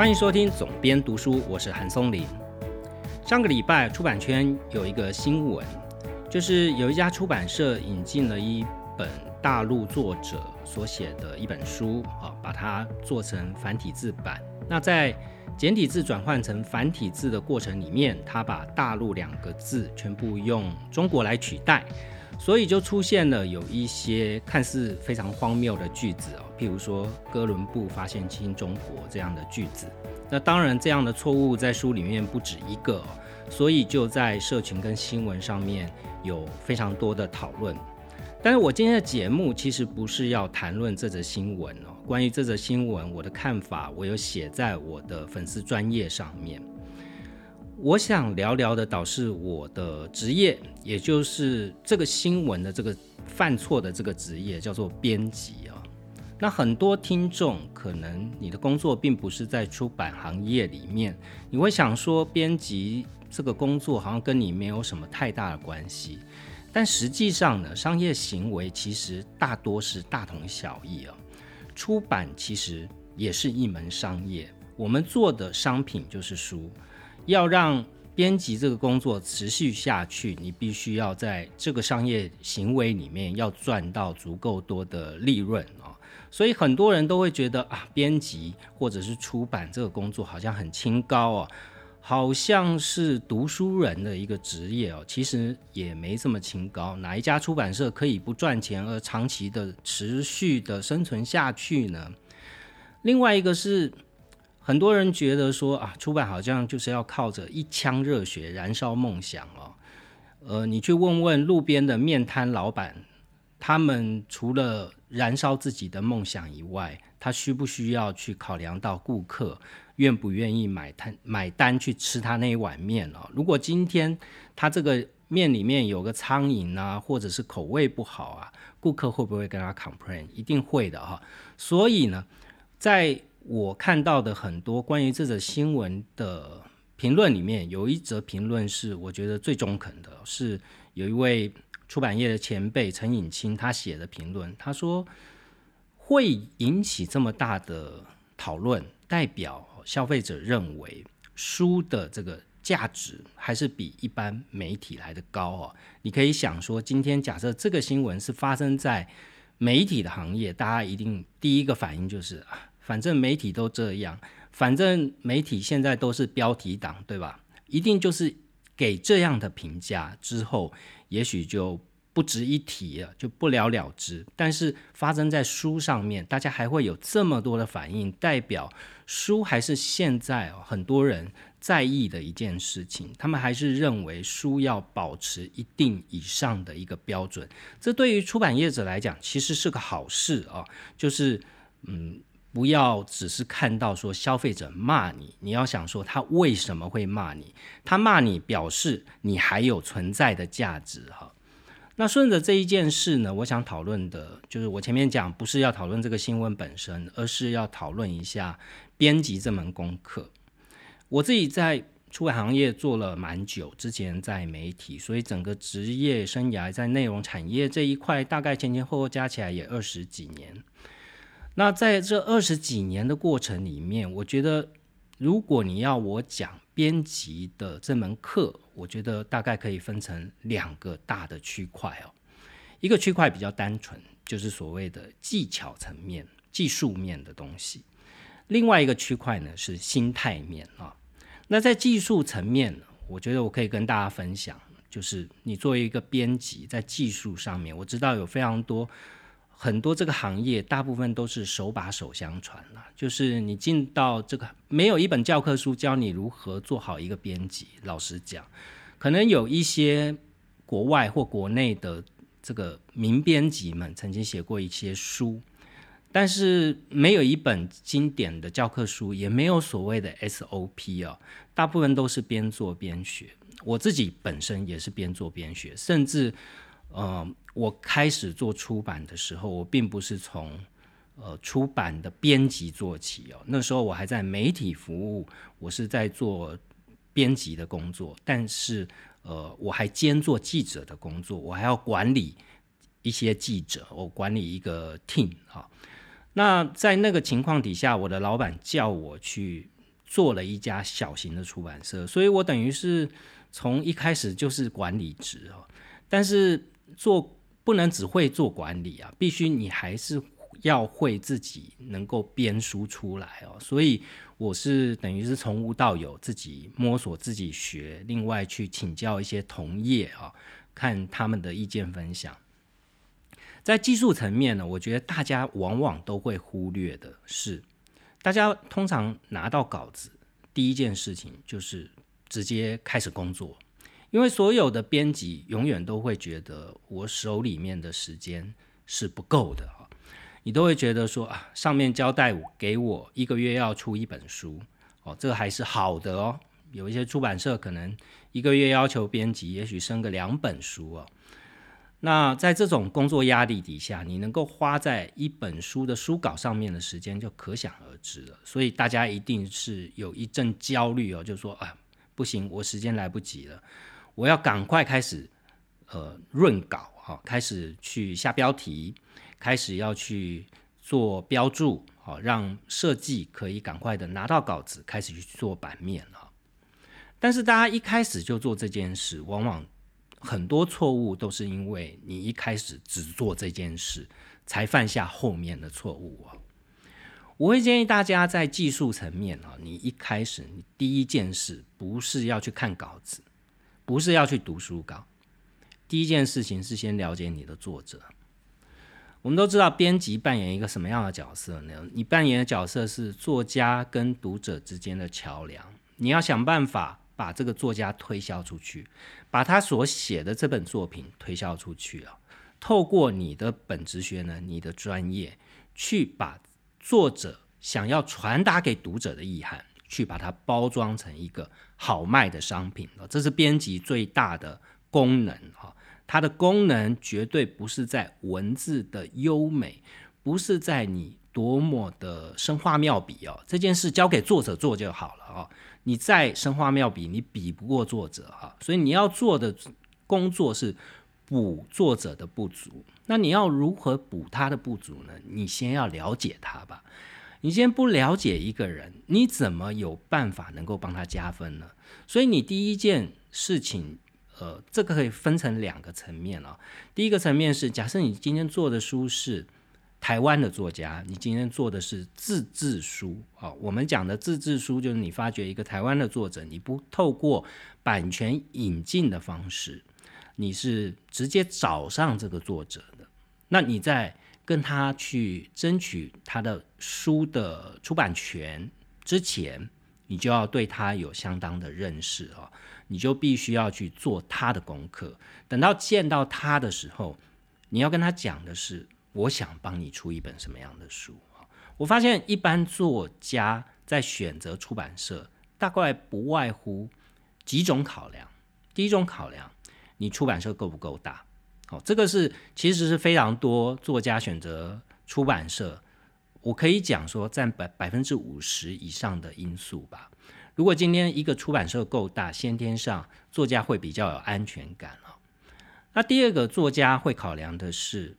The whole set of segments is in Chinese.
欢迎收听总编读书，我是韩松林。上个礼拜出版圈有一个新闻，就是有一家出版社引进了一本大陆作者所写的一本书，啊，把它做成繁体字版。那在简体字转换成繁体字的过程里面，他把大陆两个字全部用中国来取代。所以就出现了有一些看似非常荒谬的句子哦，譬如说哥伦布发现新中国这样的句子。那当然，这样的错误在书里面不止一个，所以就在社群跟新闻上面有非常多的讨论。但是我今天的节目其实不是要谈论这则新闻哦，关于这则新闻我的看法，我有写在我的粉丝专业上面。我想聊聊的倒是我的职业，也就是这个新闻的这个犯错的这个职业，叫做编辑。那很多听众可能你的工作并不是在出版行业里面，你会想说编辑这个工作好像跟你没有什么太大的关系。但实际上呢，商业行为其实大多是大同小异啊。出版其实也是一门商业，我们做的商品就是书。要让编辑这个工作持续下去，你必须要在这个商业行为里面要赚到足够多的利润！所以很多人都会觉得啊，编辑或者是出版这个工作好像很清高哦，好像是读书人的一个职业哦。其实也没这么清高，哪一家出版社可以不赚钱而长期的持续的生存下去呢？另外一个是。很多人觉得说啊，出版好像就是要靠着一腔热血燃烧梦想哦。呃，你去问问路边的面摊老板，他们除了燃烧自己的梦想以外，他需不需要去考量到顾客愿不愿意买单买单去吃他那一碗面哦？如果今天他这个面里面有个苍蝇啊，或者是口味不好啊，顾客会不会跟他 complain？一定会的哈。所以呢，在我看到的很多关于这则新闻的评论里面，有一则评论是我觉得最中肯的，是有一位出版业的前辈陈颖清他写的评论。他说，会引起这么大的讨论，代表消费者认为书的这个价值还是比一般媒体来的高哦。你可以想说，今天假设这个新闻是发生在媒体的行业，大家一定第一个反应就是啊。反正媒体都这样，反正媒体现在都是标题党，对吧？一定就是给这样的评价之后，也许就不值一提了，就不了了之。但是发生在书上面，大家还会有这么多的反应，代表书还是现在很多人在意的一件事情。他们还是认为书要保持一定以上的一个标准，这对于出版业者来讲，其实是个好事啊。就是嗯。不要只是看到说消费者骂你，你要想说他为什么会骂你？他骂你表示你还有存在的价值哈。那顺着这一件事呢，我想讨论的就是我前面讲不是要讨论这个新闻本身，而是要讨论一下编辑这门功课。我自己在出版行业做了蛮久，之前在媒体，所以整个职业生涯在内容产业这一块，大概前前后后加起来也二十几年。那在这二十几年的过程里面，我觉得，如果你要我讲编辑的这门课，我觉得大概可以分成两个大的区块哦。一个区块比较单纯，就是所谓的技巧层面、技术面的东西；另外一个区块呢是心态面啊。那在技术层面，我觉得我可以跟大家分享，就是你作为一个编辑，在技术上面，我知道有非常多。很多这个行业大部分都是手把手相传了，就是你进到这个没有一本教科书教你如何做好一个编辑。老实讲，可能有一些国外或国内的这个名编辑们曾经写过一些书，但是没有一本经典的教科书，也没有所谓的 SOP 啊，大部分都是边做边学。我自己本身也是边做边学，甚至。呃，我开始做出版的时候，我并不是从呃出版的编辑做起哦。那时候我还在媒体服务，我是在做编辑的工作，但是呃，我还兼做记者的工作，我还要管理一些记者，我管理一个 team 啊。那在那个情况底下，我的老板叫我去做了一家小型的出版社，所以我等于是从一开始就是管理职哦。但是做不能只会做管理啊，必须你还是要会自己能够编书出来哦。所以我是等于是从无到有，自己摸索、自己学，另外去请教一些同业啊，看他们的意见分享。在技术层面呢，我觉得大家往往都会忽略的是，大家通常拿到稿子，第一件事情就是直接开始工作，因为所有的编辑永远都会觉得我手里面的时间是不够的哈，你都会觉得说啊，上面交代我给我一个月要出一本书哦，这个还是好的哦，有一些出版社可能一个月要求编辑也许生个两本书哦。那在这种工作压力底下，你能够花在一本书的书稿上面的时间就可想而知了。所以大家一定是有一阵焦虑哦，就说啊，不行，我时间来不及了，我要赶快开始呃润稿哈，开始去下标题，开始要去做标注，好让设计可以赶快的拿到稿子，开始去做版面了。但是大家一开始就做这件事，往往。很多错误都是因为你一开始只做这件事，才犯下后面的错误啊！我会建议大家在技术层面啊，你一开始你第一件事不是要去看稿子，不是要去读书稿，第一件事情是先了解你的作者。我们都知道编辑扮演一个什么样的角色呢？你扮演的角色是作家跟读者之间的桥梁，你要想办法。把这个作家推销出去，把他所写的这本作品推销出去啊！透过你的本职学呢，你的专业，去把作者想要传达给读者的意涵，去把它包装成一个好卖的商品！这是编辑最大的功能哈！它的功能绝对不是在文字的优美，不是在你多么的生花妙笔哦，这件事交给作者做就好了啊！你再生花妙笔，你比不过作者哈，所以你要做的工作是补作者的不足。那你要如何补他的不足呢？你先要了解他吧。你先不了解一个人，你怎么有办法能够帮他加分呢？所以你第一件事情，呃，这个可以分成两个层面啊。第一个层面是，假设你今天做的书是。台湾的作家，你今天做的是自制书啊？我们讲的自制书，就是你发掘一个台湾的作者，你不透过版权引进的方式，你是直接找上这个作者的。那你在跟他去争取他的书的出版权之前，你就要对他有相当的认识啊，你就必须要去做他的功课。等到见到他的时候，你要跟他讲的是。我想帮你出一本什么样的书？我发现一般作家在选择出版社，大概不外乎几种考量。第一种考量，你出版社够不够大？哦，这个是其实是非常多作家选择出版社，我可以讲说占百百分之五十以上的因素吧。如果今天一个出版社够大，先天上作家会比较有安全感啊。那第二个作家会考量的是。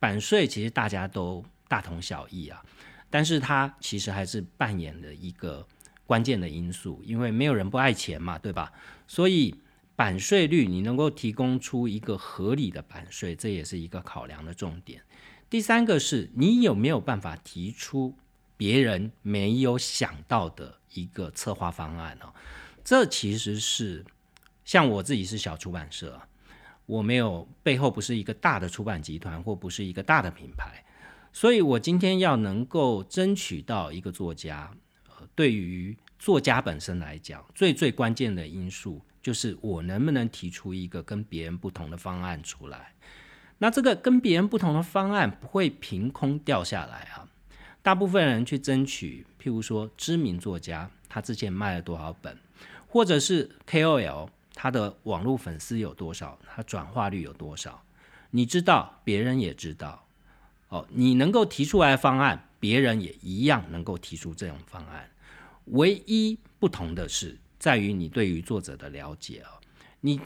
版税其实大家都大同小异啊，但是它其实还是扮演了一个关键的因素，因为没有人不爱钱嘛，对吧？所以版税率你能够提供出一个合理的版税，这也是一个考量的重点。第三个是你有没有办法提出别人没有想到的一个策划方案呢？这其实是像我自己是小出版社。我没有背后不是一个大的出版集团，或不是一个大的品牌，所以我今天要能够争取到一个作家，呃，对于作家本身来讲，最最关键的因素就是我能不能提出一个跟别人不同的方案出来。那这个跟别人不同的方案不会凭空掉下来啊。大部分人去争取，譬如说知名作家，他之前卖了多少本，或者是 KOL。他的网络粉丝有多少？他转化率有多少？你知道，别人也知道。哦，你能够提出来的方案，别人也一样能够提出这种方案。唯一不同的是，在于你对于作者的了解啊。你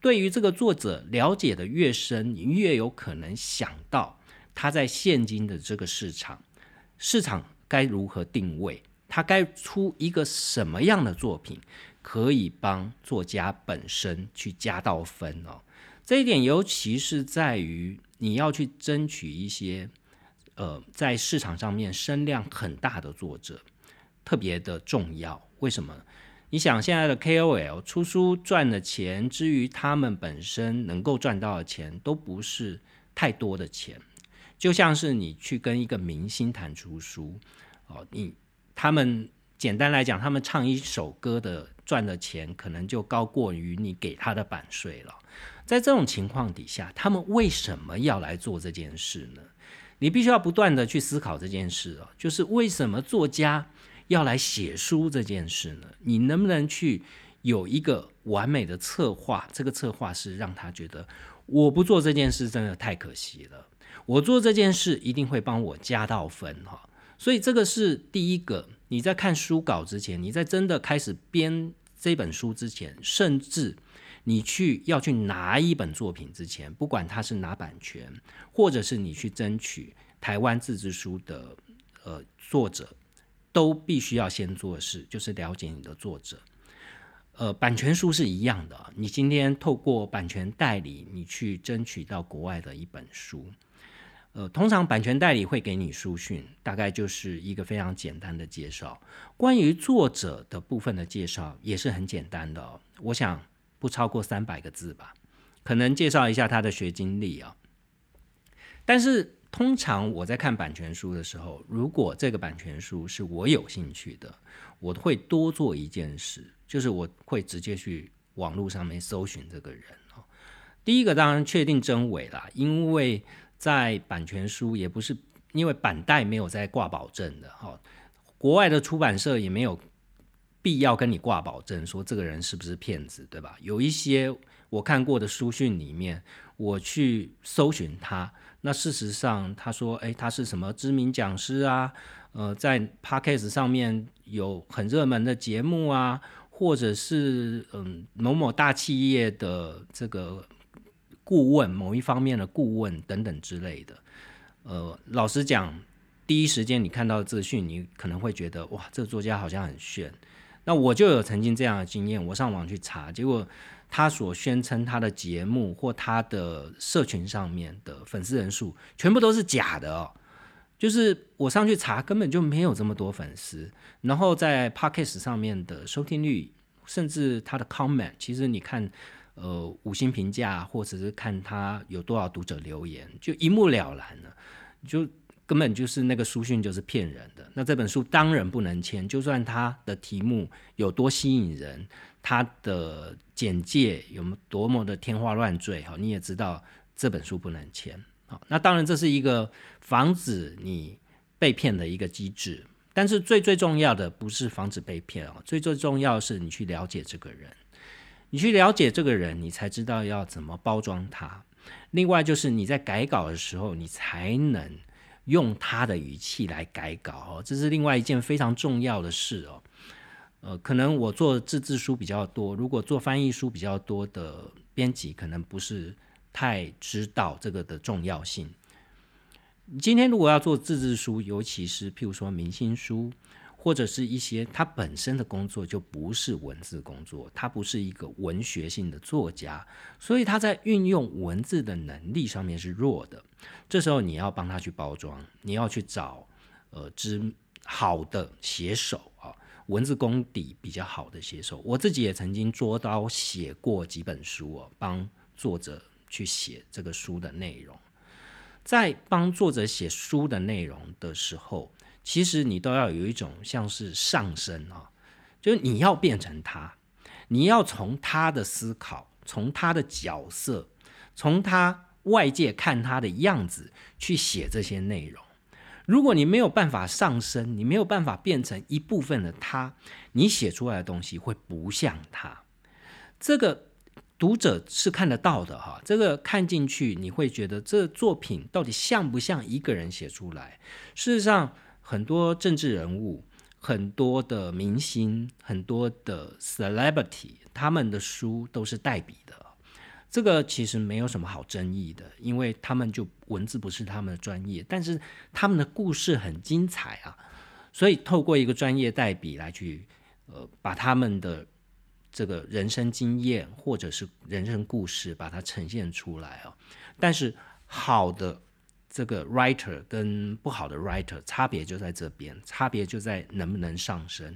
对于这个作者了解的越深，你越有可能想到他在现今的这个市场，市场该如何定位。他该出一个什么样的作品，可以帮作家本身去加到分哦。这一点，尤其是在于你要去争取一些呃在市场上面声量很大的作者，特别的重要。为什么？你想现在的 KOL 出书赚的钱，至于他们本身能够赚到的钱，都不是太多的钱。就像是你去跟一个明星谈出书，哦，你他们简单来讲，他们唱一首歌的赚的钱，可能就高过于你给他的版税了。在这种情况底下，他们为什么要来做这件事呢？你必须要不断的去思考这件事哦，就是为什么作家。要来写书这件事呢，你能不能去有一个完美的策划？这个策划是让他觉得我不做这件事真的太可惜了，我做这件事一定会帮我加到分哈。所以这个是第一个，你在看书稿之前，你在真的开始编这本书之前，甚至你去要去拿一本作品之前，不管他是拿版权，或者是你去争取台湾自制书的呃作者。都必须要先做的事，就是了解你的作者。呃，版权书是一样的，你今天透过版权代理，你去争取到国外的一本书，呃，通常版权代理会给你书讯，大概就是一个非常简单的介绍。关于作者的部分的介绍也是很简单的，我想不超过三百个字吧，可能介绍一下他的学经历啊，但是。通常我在看版权书的时候，如果这个版权书是我有兴趣的，我会多做一件事，就是我会直接去网络上面搜寻这个人哦。第一个当然确定真伪啦，因为在版权书也不是因为版代没有在挂保证的哈，国外的出版社也没有必要跟你挂保证说这个人是不是骗子，对吧？有一些我看过的书讯里面，我去搜寻他。那事实上，他说：“哎，他是什么知名讲师啊？呃，在 podcast 上面有很热门的节目啊，或者是嗯某某大企业的这个顾问，某一方面的顾问等等之类的。呃，老实讲，第一时间你看到资讯，你可能会觉得哇，这个作家好像很炫。那我就有曾经这样的经验，我上网去查，结果。”他所宣称他的节目或他的社群上面的粉丝人数全部都是假的哦，就是我上去查根本就没有这么多粉丝，然后在 Podcast 上面的收听率，甚至他的 comment，其实你看，呃，五星评价或者是看他有多少读者留言，就一目了然了，就根本就是那个书讯就是骗人的。那这本书当然不能签，就算它的题目有多吸引人。他的简介有多么的天花乱坠哈，你也知道这本书不能签好，那当然这是一个防止你被骗的一个机制，但是最最重要的不是防止被骗哦，最最重要的是你去了解这个人，你去了解这个人，你才知道要怎么包装他。另外就是你在改稿的时候，你才能用他的语气来改稿哦，这是另外一件非常重要的事哦。呃，可能我做自制书比较多，如果做翻译书比较多的编辑，可能不是太知道这个的重要性。今天如果要做自制书，尤其是譬如说明星书，或者是一些他本身的工作就不是文字工作，他不是一个文学性的作家，所以他在运用文字的能力上面是弱的。这时候你要帮他去包装，你要去找呃之好的写手啊。文字功底比较好的写手，我自己也曾经捉刀写过几本书哦，帮作者去写这个书的内容。在帮作者写书的内容的时候，其实你都要有一种像是上升啊，就是你要变成他，你要从他的思考，从他的角色，从他外界看他的样子去写这些内容。如果你没有办法上升，你没有办法变成一部分的他，你写出来的东西会不像他。这个读者是看得到的哈，这个看进去你会觉得这作品到底像不像一个人写出来？事实上，很多政治人物、很多的明星、很多的 celebrity，他们的书都是代笔的。这个其实没有什么好争议的，因为他们就文字不是他们的专业，但是他们的故事很精彩啊，所以透过一个专业代笔来去，呃，把他们的这个人生经验或者是人生故事把它呈现出来哦。但是好的这个 writer 跟不好的 writer 差别就在这边，差别就在能不能上升。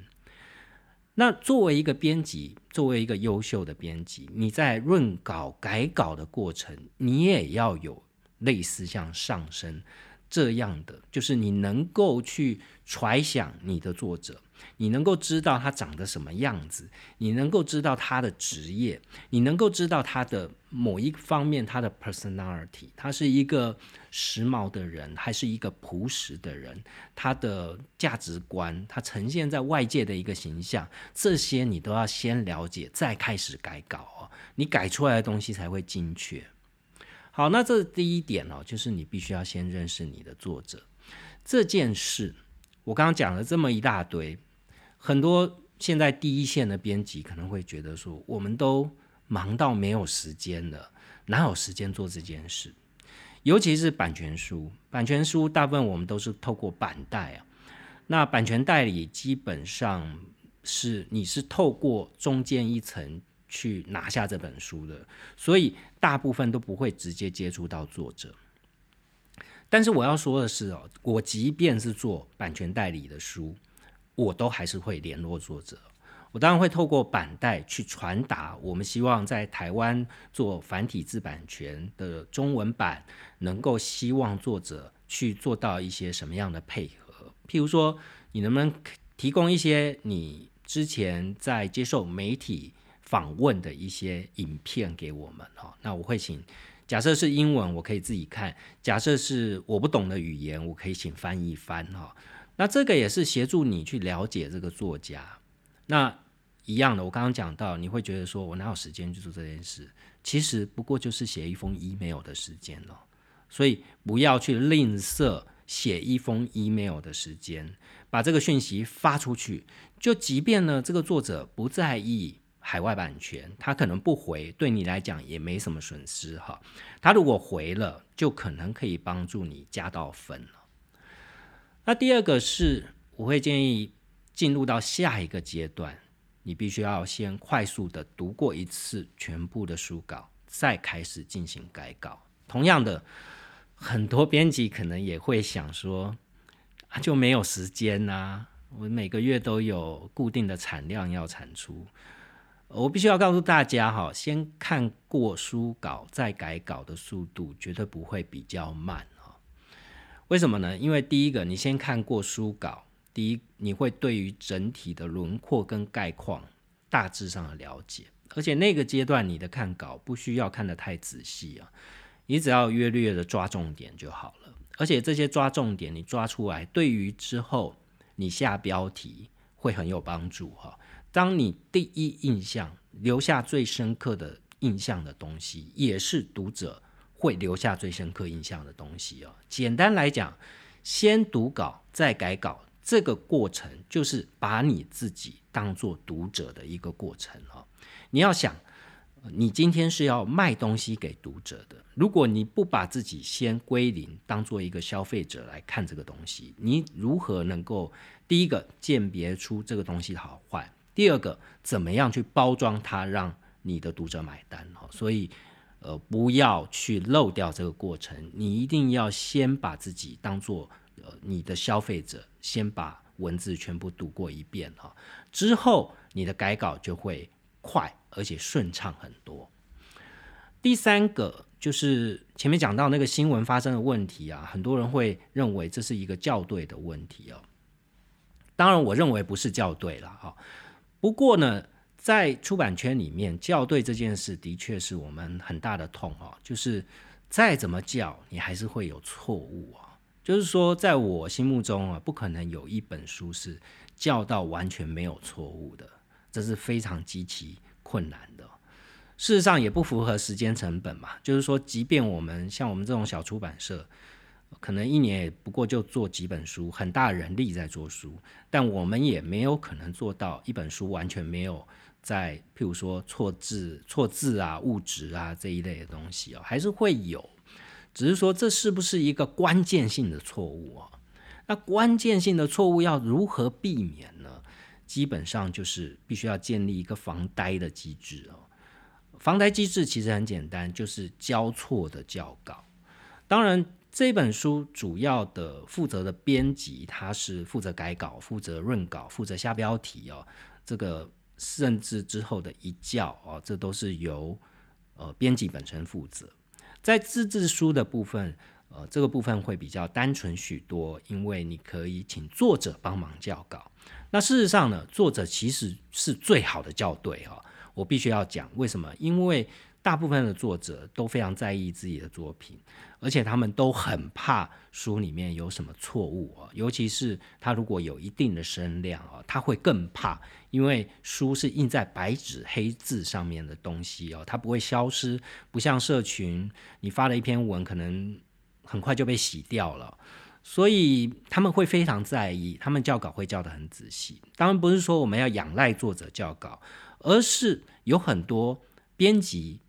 那作为一个编辑，作为一个优秀的编辑，你在润稿、改稿的过程，你也要有类似像上升这样的，就是你能够去揣想你的作者。你能够知道他长得什么样子，你能够知道他的职业，你能够知道他的某一方面他的 personality，他是一个时髦的人，还是一个朴实的人，他的价值观，他呈现在外界的一个形象，这些你都要先了解，再开始改稿哦，你改出来的东西才会精确。好，那这是第一点哦，就是你必须要先认识你的作者这件事。我刚刚讲了这么一大堆。很多现在第一线的编辑可能会觉得说，我们都忙到没有时间了，哪有时间做这件事？尤其是版权书，版权书大部分我们都是透过版代啊。那版权代理基本上是你是透过中间一层去拿下这本书的，所以大部分都不会直接接触到作者。但是我要说的是哦，我即便是做版权代理的书。我都还是会联络作者，我当然会透过版带去传达，我们希望在台湾做繁体字版权的中文版，能够希望作者去做到一些什么样的配合。譬如说，你能不能提供一些你之前在接受媒体访问的一些影片给我们？哈，那我会请，假设是英文，我可以自己看；假设是我不懂的语言，我可以请翻译翻，哈。那这个也是协助你去了解这个作家。那一样的，我刚刚讲到，你会觉得说我哪有时间去做这件事？其实不过就是写一封 email 的时间了。所以不要去吝啬写一封 email 的时间，把这个讯息发出去。就即便呢，这个作者不在意海外版权，他可能不回，对你来讲也没什么损失哈。他如果回了，就可能可以帮助你加到分。那第二个是，我会建议进入到下一个阶段，你必须要先快速的读过一次全部的书稿，再开始进行改稿。同样的，很多编辑可能也会想说，啊就没有时间呐，我每个月都有固定的产量要产出，我必须要告诉大家哈，先看过书稿再改稿的速度绝对不会比较慢。哈为什么呢？因为第一个，你先看过书稿，第一，你会对于整体的轮廓跟概况大致上的了解，而且那个阶段你的看稿不需要看得太仔细啊，你只要约略的抓重点就好了。而且这些抓重点你抓出来，对于之后你下标题会很有帮助哈。当你第一印象留下最深刻的印象的东西，也是读者。会留下最深刻印象的东西哦。简单来讲，先读稿再改稿，这个过程就是把你自己当做读者的一个过程哦。你要想，你今天是要卖东西给读者的，如果你不把自己先归零，当做一个消费者来看这个东西，你如何能够第一个鉴别出这个东西的好坏？第二个，怎么样去包装它，让你的读者买单？哈，所以。呃，不要去漏掉这个过程，你一定要先把自己当做呃你的消费者，先把文字全部读过一遍哈，之后你的改稿就会快而且顺畅很多。第三个就是前面讲到那个新闻发生的问题啊，很多人会认为这是一个校对的问题哦，当然我认为不是校对了哈，不过呢。在出版圈里面，校对这件事的确是我们很大的痛哦。就是再怎么校，你还是会有错误啊。就是说，在我心目中啊，不可能有一本书是校到完全没有错误的，这是非常极其困难的。事实上，也不符合时间成本嘛。就是说，即便我们像我们这种小出版社，可能一年也不过就做几本书，很大人力在做书，但我们也没有可能做到一本书完全没有。在譬如说错字、错字啊、物质啊这一类的东西哦，还是会有，只是说这是不是一个关键性的错误啊？那关键性的错误要如何避免呢？基本上就是必须要建立一个防呆的机制哦。防呆机制其实很简单，就是交错的校稿。当然，这本书主要的负责的编辑，他是负责改稿、负责润稿、负责下标题哦。这个甚至之后的一校哦，这都是由呃编辑本身负责。在自制书的部分，呃，这个部分会比较单纯许多，因为你可以请作者帮忙校稿。那事实上呢，作者其实是最好的校对哈。我必须要讲为什么？因为大部分的作者都非常在意自己的作品，而且他们都很怕书里面有什么错误啊。尤其是他如果有一定的声量啊，他会更怕，因为书是印在白纸黑字上面的东西哦，它不会消失，不像社群，你发了一篇文，可能很快就被洗掉了。所以他们会非常在意，他们校稿会校得很仔细。当然不是说我们要仰赖作者校稿。而是有很多编辑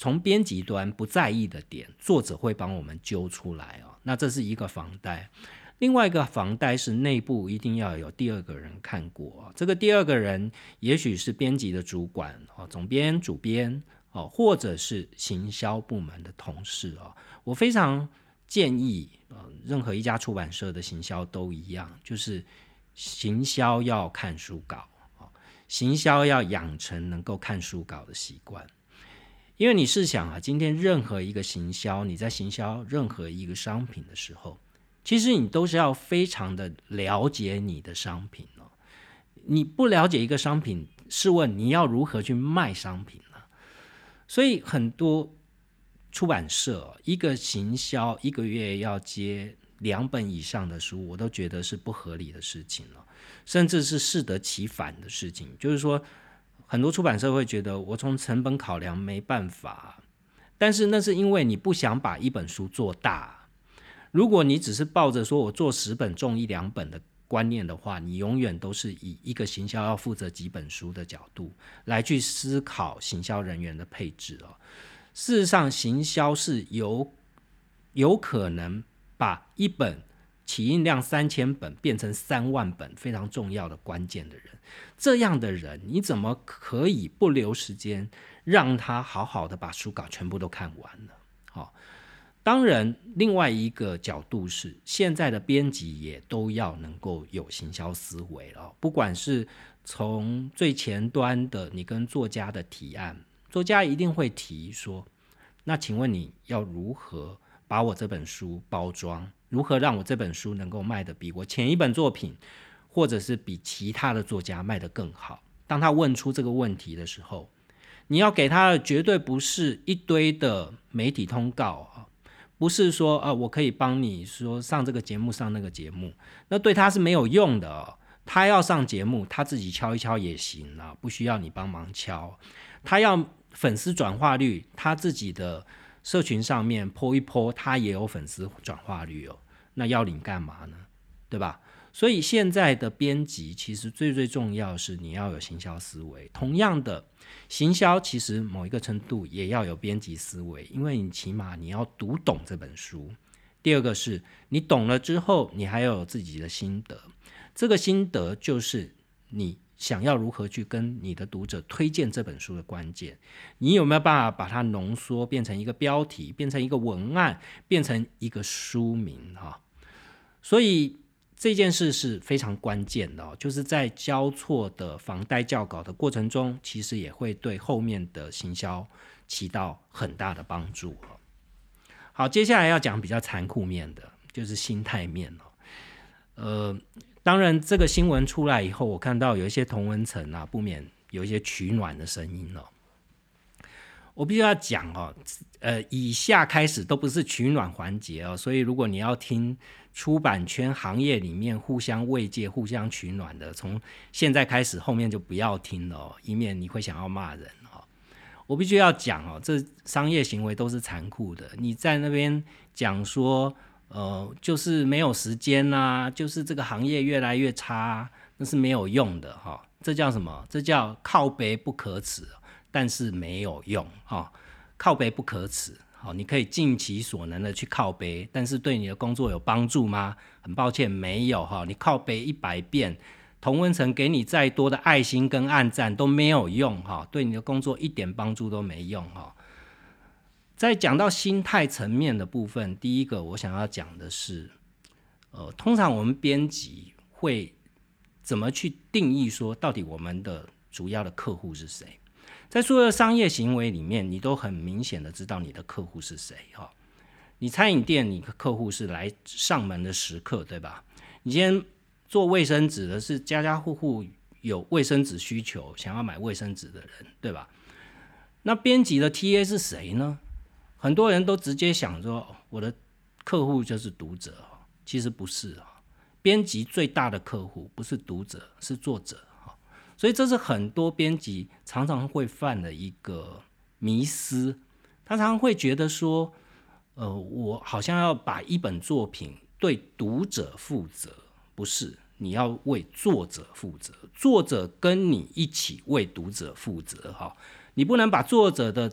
从编辑端不在意的点，作者会帮我们揪出来哦。那这是一个防呆，另外一个防呆是内部一定要有第二个人看过。这个第二个人也许是编辑的主管哦，总编、主编哦，或者是行销部门的同事哦。我非常建议呃，任何一家出版社的行销都一样，就是行销要看书稿。哦行销要养成能够看书稿的习惯，因为你试想啊，今天任何一个行销，你在行销任何一个商品的时候，其实你都是要非常的了解你的商品哦。你不了解一个商品，试问你要如何去卖商品呢？所以很多出版社一个行销一个月要接两本以上的书，我都觉得是不合理的事情了。甚至是适得其反的事情，就是说，很多出版社会觉得我从成本考量没办法，但是那是因为你不想把一本书做大。如果你只是抱着说我做十本中一两本的观念的话，你永远都是以一个行销要负责几本书的角度来去思考行销人员的配置哦。事实上，行销是有有可能把一本。起印量三千本变成三万本，非常重要的关键的人，这样的人你怎么可以不留时间让他好好的把书稿全部都看完呢？好，当然，另外一个角度是，现在的编辑也都要能够有行销思维了，不管是从最前端的你跟作家的提案，作家一定会提说，那请问你要如何把我这本书包装？如何让我这本书能够卖得比我前一本作品，或者是比其他的作家卖得更好？当他问出这个问题的时候，你要给他的绝对不是一堆的媒体通告啊，不是说啊，我可以帮你说上这个节目上那个节目，那对他是没有用的。他要上节目，他自己敲一敲也行啊，不需要你帮忙敲。他要粉丝转化率，他自己的。社群上面泼一泼，他也有粉丝转化率哦。那要你干嘛呢？对吧？所以现在的编辑其实最最重要是你要有行销思维。同样的，行销其实某一个程度也要有编辑思维，因为你起码你要读懂这本书。第二个是你懂了之后，你还要有自己的心得。这个心得就是你。想要如何去跟你的读者推荐这本书的关键，你有没有办法把它浓缩变成一个标题，变成一个文案，变成一个书名哈？所以这件事是非常关键的，就是在交错的房贷校稿的过程中，其实也会对后面的行销起到很大的帮助好，接下来要讲比较残酷面的，就是心态面了，呃。当然，这个新闻出来以后，我看到有一些同文层啊，不免有一些取暖的声音哦。我必须要讲哦，呃，以下开始都不是取暖环节哦，所以如果你要听出版圈行业里面互相慰藉、互相取暖的，从现在开始后面就不要听了，以免你会想要骂人哦。我必须要讲哦，这商业行为都是残酷的。你在那边讲说。呃，就是没有时间呐，就是这个行业越来越差，那是没有用的哈。这叫什么？这叫靠背不可耻，但是没有用哈。靠背不可耻，好，你可以尽其所能的去靠背，但是对你的工作有帮助吗？很抱歉，没有哈。你靠背一百遍，同温层给你再多的爱心跟暗赞都没有用哈，对你的工作一点帮助都没用哈。在讲到心态层面的部分，第一个我想要讲的是，呃，通常我们编辑会怎么去定义说，到底我们的主要的客户是谁？在所有的商业行为里面，你都很明显的知道你的客户是谁哈。你餐饮店，你的客户是来上门的食客，对吧？你今天做卫生纸的是家家户户有卫生纸需求，想要买卫生纸的人，对吧？那编辑的 TA 是谁呢？很多人都直接想说，我的客户就是读者，其实不是啊。编辑最大的客户不是读者，是作者。所以这是很多编辑常常会犯的一个迷思，他常常会觉得说，呃，我好像要把一本作品对读者负责，不是，你要为作者负责，作者跟你一起为读者负责，哈，你不能把作者的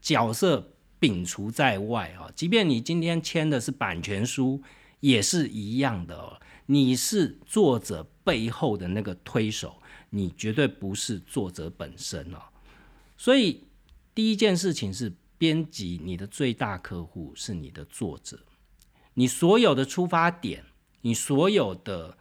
角色摒除在外，哈，即便你今天签的是版权书，也是一样的，你是作者背后的那个推手。你绝对不是作者本身哦，所以第一件事情是编辑，你的最大客户是你的作者，你所有的出发点，你所有的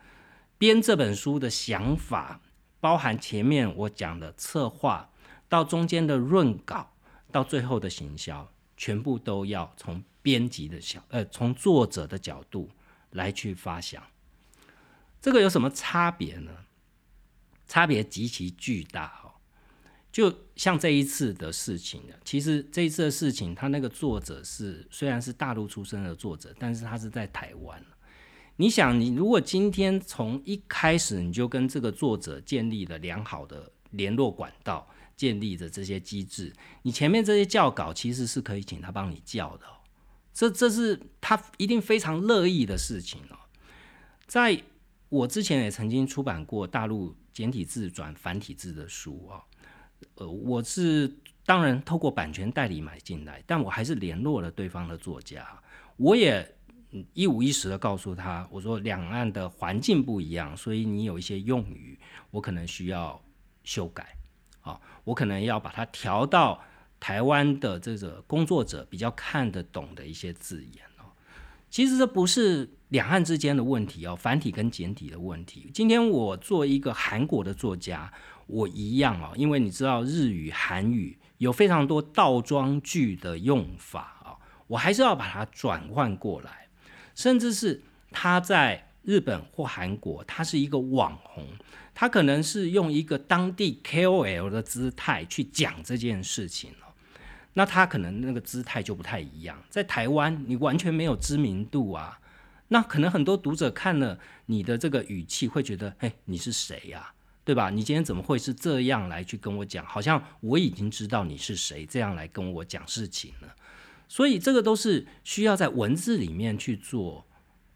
编这本书的想法，包含前面我讲的策划，到中间的润稿，到最后的行销，全部都要从编辑的角，呃，从作者的角度来去发想，这个有什么差别呢？差别极其巨大哈，就像这一次的事情呢，其实这一次的事情，他那个作者是虽然是大陆出生的作者，但是他是在台湾。你想，你如果今天从一开始你就跟这个作者建立了良好的联络管道，建立的这些机制，你前面这些教稿其实是可以请他帮你教的，这这是他一定非常乐意的事情哦。在我之前也曾经出版过大陆。简体字转繁体字的书啊，呃，我是当然透过版权代理买进来，但我还是联络了对方的作家，我也一五一十的告诉他，我说两岸的环境不一样，所以你有一些用语我可能需要修改，我可能要把它调到台湾的这个工作者比较看得懂的一些字眼哦。其实这不是。两岸之间的问题哦，繁体跟简体的问题。今天我做一个韩国的作家，我一样哦，因为你知道日语、韩语有非常多倒装句的用法啊，我还是要把它转换过来。甚至是他在日本或韩国，他是一个网红，他可能是用一个当地 KOL 的姿态去讲这件事情哦，那他可能那个姿态就不太一样。在台湾，你完全没有知名度啊。那可能很多读者看了你的这个语气，会觉得，哎，你是谁呀？对吧？你今天怎么会是这样来去跟我讲？好像我已经知道你是谁，这样来跟我讲事情了。所以这个都是需要在文字里面去做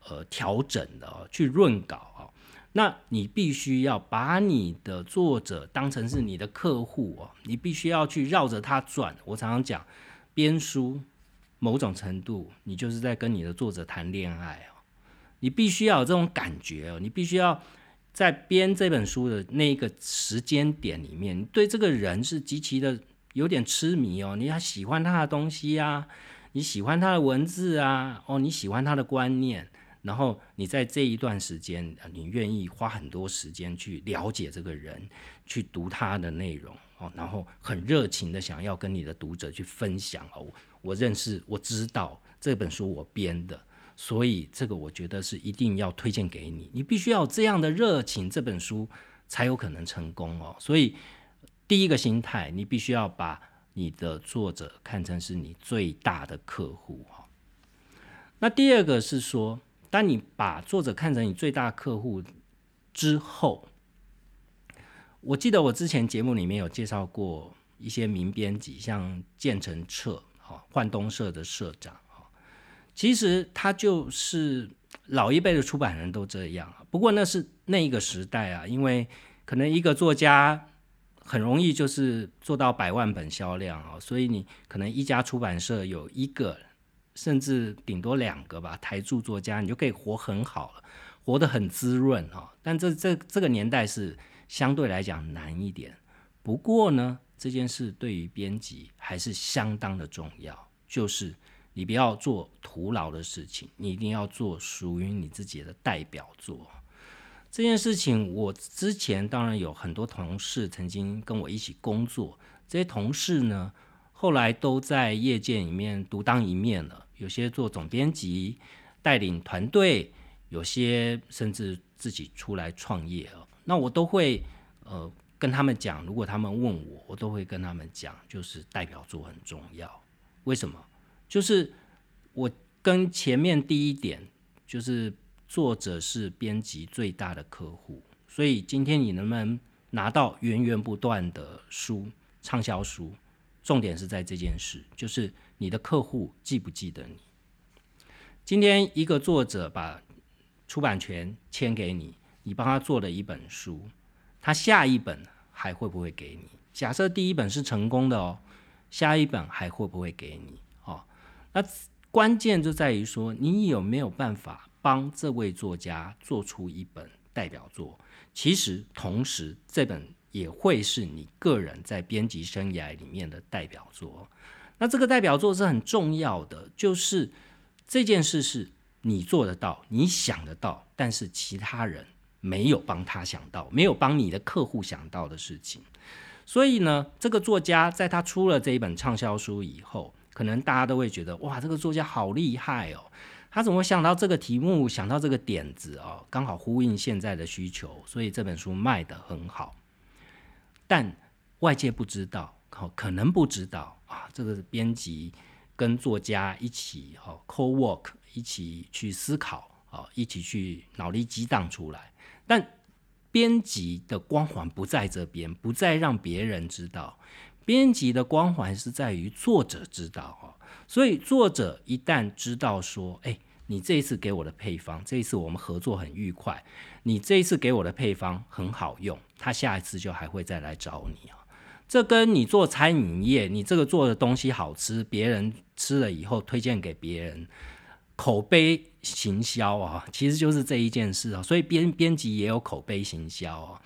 呃调整的，去润稿。那你必须要把你的作者当成是你的客户哦，你必须要去绕着他转。我常常讲，编书某种程度，你就是在跟你的作者谈恋爱哦。你必须要有这种感觉哦，你必须要在编这本书的那个时间点里面，对这个人是极其的有点痴迷哦，你要喜欢他的东西啊，你喜欢他的文字啊，哦，你喜欢他的观念，然后你在这一段时间，你愿意花很多时间去了解这个人，去读他的内容哦，然后很热情的想要跟你的读者去分享哦，我认识，我知道这本书我编的。所以这个我觉得是一定要推荐给你，你必须要这样的热情，这本书才有可能成功哦。所以第一个心态，你必须要把你的作者看成是你最大的客户哈。那第二个是说，当你把作者看成你最大客户之后，我记得我之前节目里面有介绍过一些名编辑，像建成彻哈幻东社的社长。其实他就是老一辈的出版人都这样，不过那是那一个时代啊，因为可能一个作家很容易就是做到百万本销量啊，所以你可能一家出版社有一个，甚至顶多两个吧，台柱作家，你就可以活很好了，活得很滋润哈。但这这这个年代是相对来讲难一点。不过呢，这件事对于编辑还是相当的重要，就是你不要做徒劳的事情，你一定要做属于你自己的代表作。这件事情，我之前当然有很多同事曾经跟我一起工作，这些同事呢，后来都在业界里面独当一面了。有些做总编辑，带领团队；有些甚至自己出来创业了。那我都会呃跟他们讲，如果他们问我，我都会跟他们讲，就是代表作很重要。为什么？就是我跟前面第一点就是。作者是编辑最大的客户，所以今天你能不能拿到源源不断的书、畅销书？重点是在这件事，就是你的客户记不记得你？今天一个作者把出版权签给你，你帮他做了一本书，他下一本还会不会给你？假设第一本是成功的哦，下一本还会不会给你？哦，那关键就在于说你有没有办法。帮这位作家做出一本代表作，其实同时这本也会是你个人在编辑生涯里面的代表作。那这个代表作是很重要的，就是这件事是你做得到、你想得到，但是其他人没有帮他想到，没有帮你的客户想到的事情。所以呢，这个作家在他出了这一本畅销书以后，可能大家都会觉得哇，这个作家好厉害哦。他怎么想到这个题目，想到这个点子哦，刚好呼应现在的需求，所以这本书卖得很好。但外界不知道，可能不知道啊，这个是编辑跟作家一起哈 co work，一起去思考啊，一起去脑力激荡出来。但编辑的光环不在这边，不再让别人知道。编辑的光环是在于作者知道哦。所以作者一旦知道说，哎，你这一次给我的配方，这一次我们合作很愉快，你这一次给我的配方很好用，他下一次就还会再来找你啊。这跟你做餐饮业，你这个做的东西好吃，别人吃了以后推荐给别人，口碑行销啊，其实就是这一件事啊。所以编编辑也有口碑行销啊。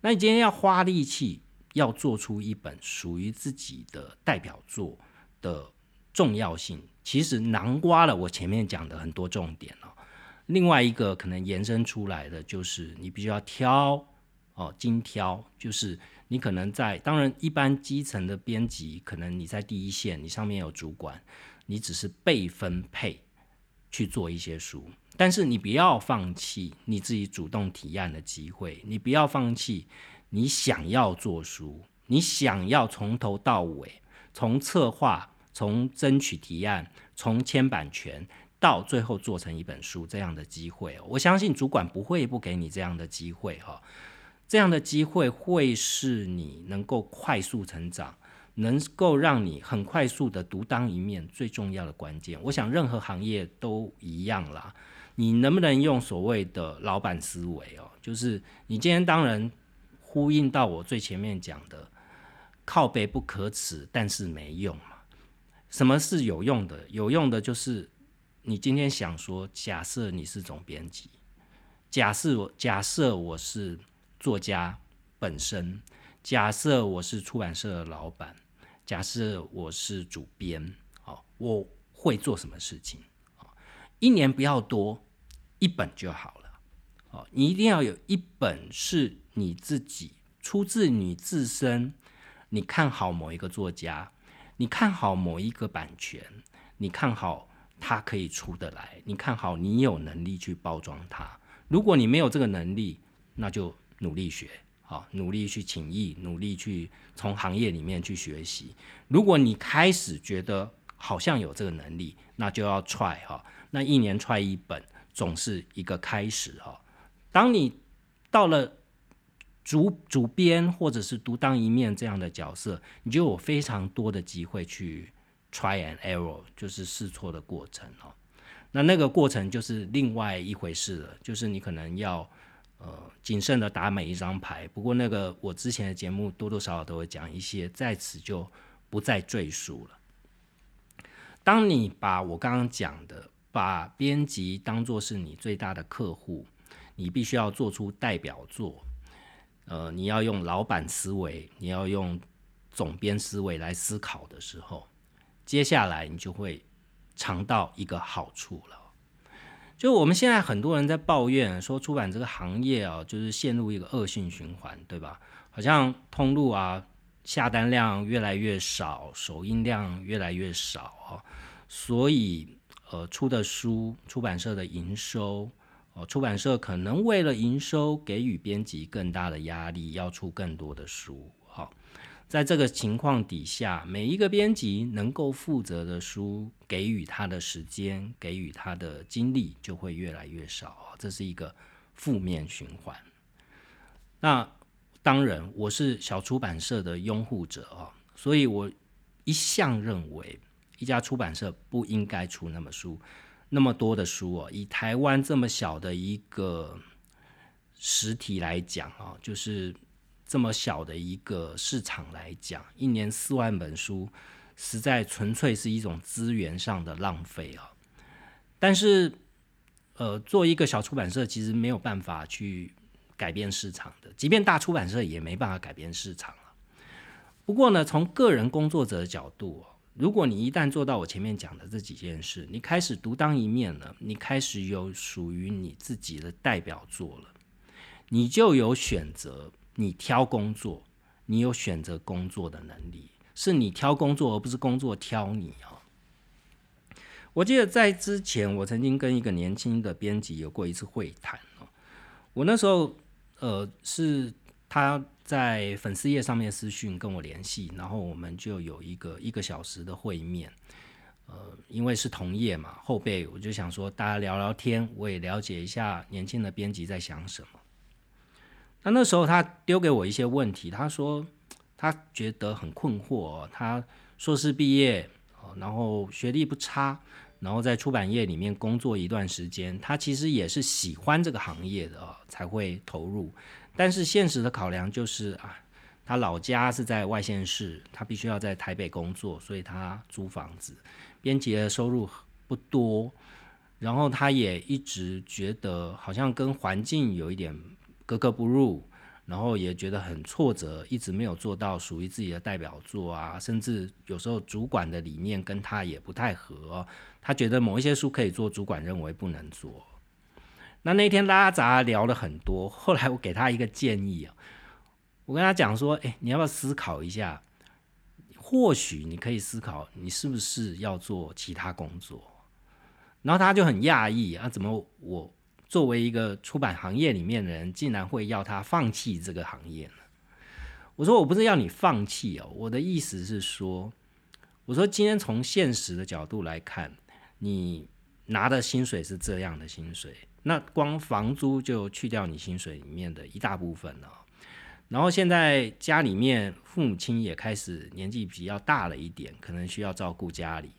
那你今天要花力气，要做出一本属于自己的代表作的。重要性其实囊括了我前面讲的很多重点哦。另外一个可能延伸出来的就是你必须要挑哦，精挑，就是你可能在当然一般基层的编辑，可能你在第一线，你上面有主管，你只是被分配去做一些书，但是你不要放弃你自己主动提案的机会，你不要放弃你想要做书，你想要从头到尾从策划。从争取提案，从签版权到最后做成一本书，这样的机会，我相信主管不会不给你这样的机会哈。这样的机会会是你能够快速成长，能够让你很快速的独当一面最重要的关键。我想任何行业都一样啦。你能不能用所谓的老板思维哦？就是你今天当然呼应到我最前面讲的，靠背不可耻，但是没用。什么是有用的？有用的就是你今天想说，假设你是总编辑，假设我假设我是作家本身，假设我是出版社的老板，假设我是主编，好，我会做什么事情？哦一年不要多，一本就好了。哦，你一定要有一本是你自己出自你自身，你看好某一个作家。你看好某一个版权，你看好它可以出得来，你看好你有能力去包装它。如果你没有这个能力，那就努力学，好，努力去请益，努力去从行业里面去学习。如果你开始觉得好像有这个能力，那就要 try 哈。那一年 try 一本，总是一个开始哈。当你到了。主主编或者是独当一面这样的角色，你就有非常多的机会去 try and error，就是试错的过程哦。那那个过程就是另外一回事了，就是你可能要呃谨慎的打每一张牌。不过那个我之前的节目多多少少都会讲一些，在此就不再赘述了。当你把我刚刚讲的，把编辑当做是你最大的客户，你必须要做出代表作。呃，你要用老板思维，你要用总编思维来思考的时候，接下来你就会尝到一个好处了。就我们现在很多人在抱怨说，出版这个行业啊，就是陷入一个恶性循环，对吧？好像通路啊，下单量越来越少，首印量越来越少啊，所以呃，出的书，出版社的营收。哦，出版社可能为了营收，给予编辑更大的压力，要出更多的书。在这个情况底下，每一个编辑能够负责的书，给予他的时间，给予他的精力，就会越来越少。这是一个负面循环。那当然，我是小出版社的拥护者啊，所以我一向认为，一家出版社不应该出那么书。那么多的书哦，以台湾这么小的一个实体来讲啊，就是这么小的一个市场来讲，一年四万本书，实在纯粹是一种资源上的浪费啊。但是，呃，做一个小出版社，其实没有办法去改变市场的，即便大出版社也没办法改变市场了。不过呢，从个人工作者的角度如果你一旦做到我前面讲的这几件事，你开始独当一面了，你开始有属于你自己的代表作了，你就有选择，你挑工作，你有选择工作的能力，是你挑工作，而不是工作挑你啊。我记得在之前，我曾经跟一个年轻的编辑有过一次会谈哦，我那时候呃是他。在粉丝页上面私讯跟我联系，然后我们就有一个一个小时的会面。呃，因为是同业嘛，后辈我就想说大家聊聊天，我也了解一下年轻的编辑在想什么。那那时候他丢给我一些问题，他说他觉得很困惑。他硕士毕业，然后学历不差，然后在出版业里面工作一段时间，他其实也是喜欢这个行业的，才会投入。但是现实的考量就是啊，他老家是在外县市，他必须要在台北工作，所以他租房子。编辑的收入不多，然后他也一直觉得好像跟环境有一点格格不入，然后也觉得很挫折，一直没有做到属于自己的代表作啊，甚至有时候主管的理念跟他也不太合，他觉得某一些书可以做，主管认为不能做。那那天拉杂聊了很多，后来我给他一个建议啊，我跟他讲说，哎，你要不要思考一下？或许你可以思考，你是不是要做其他工作？然后他就很讶异啊，怎么我作为一个出版行业里面的人，竟然会要他放弃这个行业呢？我说我不是要你放弃哦，我的意思是说，我说今天从现实的角度来看，你拿的薪水是这样的薪水。那光房租就去掉你薪水里面的一大部分了，然后现在家里面父母亲也开始年纪比较大了一点，可能需要照顾家里，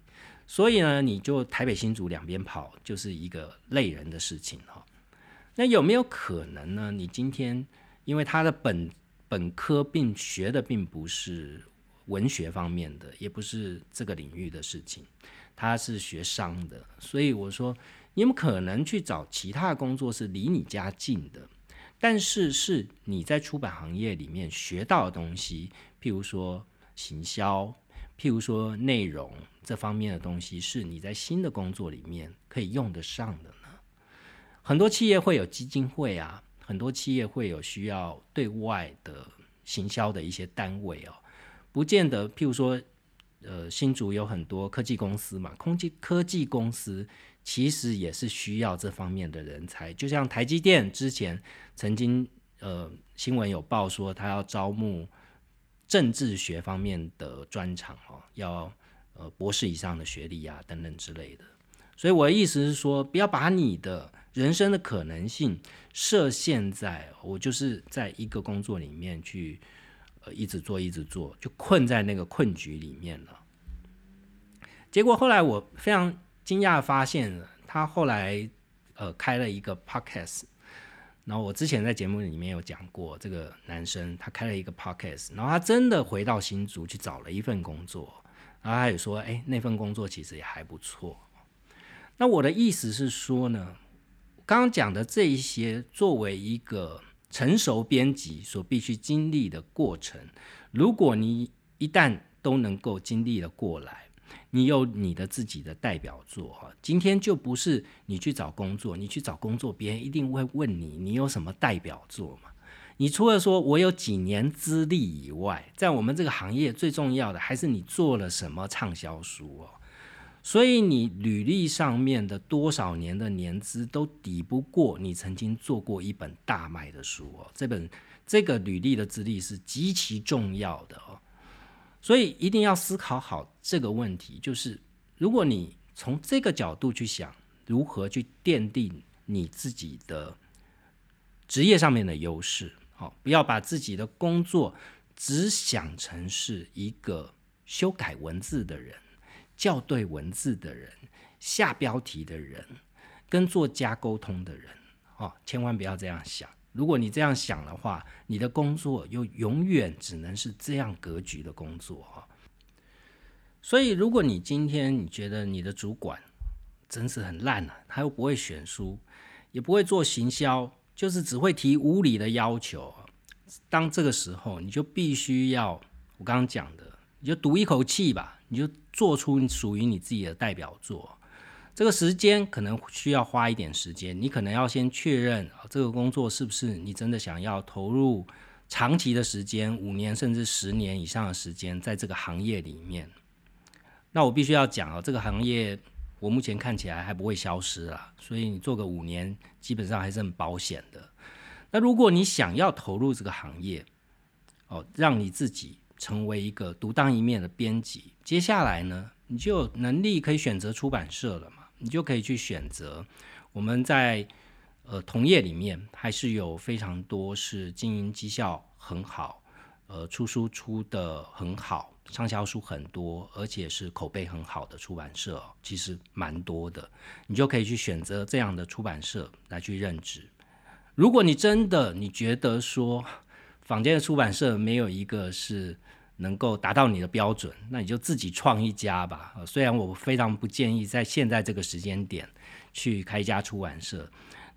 所以呢，你就台北新竹两边跑，就是一个累人的事情哈。那有没有可能呢？你今天因为他的本本科并学的并不是文学方面的，也不是这个领域的事情，他是学商的，所以我说。你有可能去找其他工作是离你家近的，但是是你在出版行业里面学到的东西，譬如说行销，譬如说内容这方面的东西，是你在新的工作里面可以用得上的？很多企业会有基金会啊，很多企业会有需要对外的行销的一些单位哦，不见得。譬如说，呃，新竹有很多科技公司嘛，空气科技公司。其实也是需要这方面的人才，就像台积电之前曾经呃新闻有报说，他要招募政治学方面的专长哦，要呃博士以上的学历啊等等之类的。所以我的意思是说，不要把你的人生的可能性设限在我就是在一个工作里面去呃一直做一直做，就困在那个困局里面了。结果后来我非常。惊讶发现，他后来呃开了一个 podcast，然后我之前在节目里面有讲过，这个男生他开了一个 podcast，然后他真的回到新竹去找了一份工作，然后他也说，哎，那份工作其实也还不错。那我的意思是说呢，刚刚讲的这一些，作为一个成熟编辑所必须经历的过程，如果你一旦都能够经历了过来，你有你的自己的代表作哈。今天就不是你去找工作，你去找工作，别人一定会问你，你有什么代表作嘛？你除了说我有几年资历以外，在我们这个行业最重要的还是你做了什么畅销书哦。所以你履历上面的多少年的年资都抵不过你曾经做过一本大卖的书哦。这本这个履历的资历是极其重要的哦。所以一定要思考好这个问题，就是如果你从这个角度去想，如何去奠定你自己的职业上面的优势，好，不要把自己的工作只想成是一个修改文字的人。校对文字的人、下标题的人、跟作家沟通的人，哦，千万不要这样想。如果你这样想的话，你的工作又永远只能是这样格局的工作哈。所以，如果你今天你觉得你的主管真是很烂啊，他又不会选书，也不会做行销，就是只会提无理的要求，当这个时候，你就必须要我刚刚讲的，你就赌一口气吧。你就做出属于你自己的代表作，这个时间可能需要花一点时间，你可能要先确认啊，这个工作是不是你真的想要投入长期的时间，五年甚至十年以上的时间在这个行业里面。那我必须要讲啊，这个行业我目前看起来还不会消失啊，所以你做个五年基本上还是很保险的。那如果你想要投入这个行业，哦，让你自己。成为一个独当一面的编辑，接下来呢，你就有能力可以选择出版社了嘛？你就可以去选择我们在呃同业里面，还是有非常多是经营绩效很好，呃出书出的很好，畅销书很多，而且是口碑很好的出版社，其实蛮多的。你就可以去选择这样的出版社来去任职。如果你真的你觉得说，坊间的出版社没有一个是能够达到你的标准，那你就自己创一家吧。虽然我非常不建议在现在这个时间点去开一家出版社，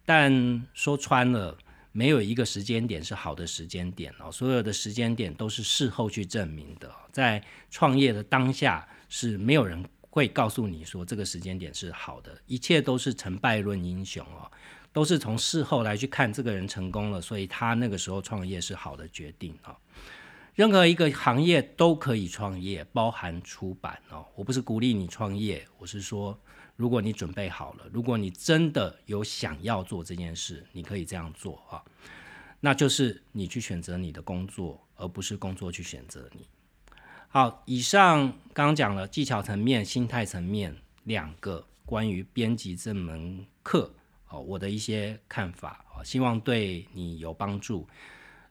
但说穿了，没有一个时间点是好的时间点哦。所有的时间点都是事后去证明的，在创业的当下是没有人会告诉你说这个时间点是好的，一切都是成败论英雄哦。都是从事后来去看这个人成功了，所以他那个时候创业是好的决定啊。任何一个行业都可以创业，包含出版哦。我不是鼓励你创业，我是说，如果你准备好了，如果你真的有想要做这件事，你可以这样做啊。那就是你去选择你的工作，而不是工作去选择你。好，以上刚刚讲了技巧层面、心态层面两个关于编辑这门课。哦，我的一些看法，哦，希望对你有帮助。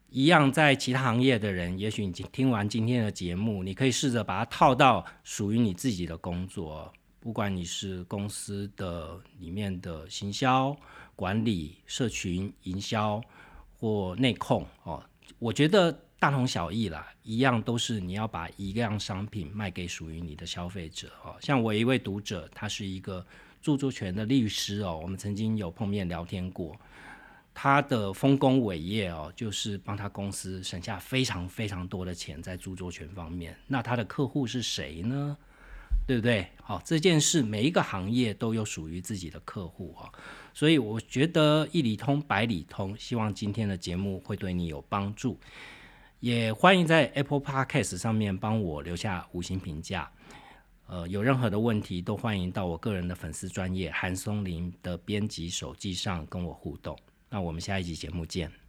一样，在其他行业的人，也许你听完今天的节目，你可以试着把它套到属于你自己的工作，不管你是公司的里面的行销管理、社群营销或内控，哦，我觉得大同小异啦，一样都是你要把一样商品卖给属于你的消费者。哦，像我一位读者，他是一个。著作权的律师哦，我们曾经有碰面聊天过。他的丰功伟业哦，就是帮他公司省下非常非常多的钱在著作权方面。那他的客户是谁呢？对不对？好，这件事每一个行业都有属于自己的客户哦，所以我觉得一理通百里通。希望今天的节目会对你有帮助，也欢迎在 Apple Podcast 上面帮我留下五星评价。呃，有任何的问题都欢迎到我个人的粉丝专业韩松林的编辑手记上跟我互动。那我们下一集节目见。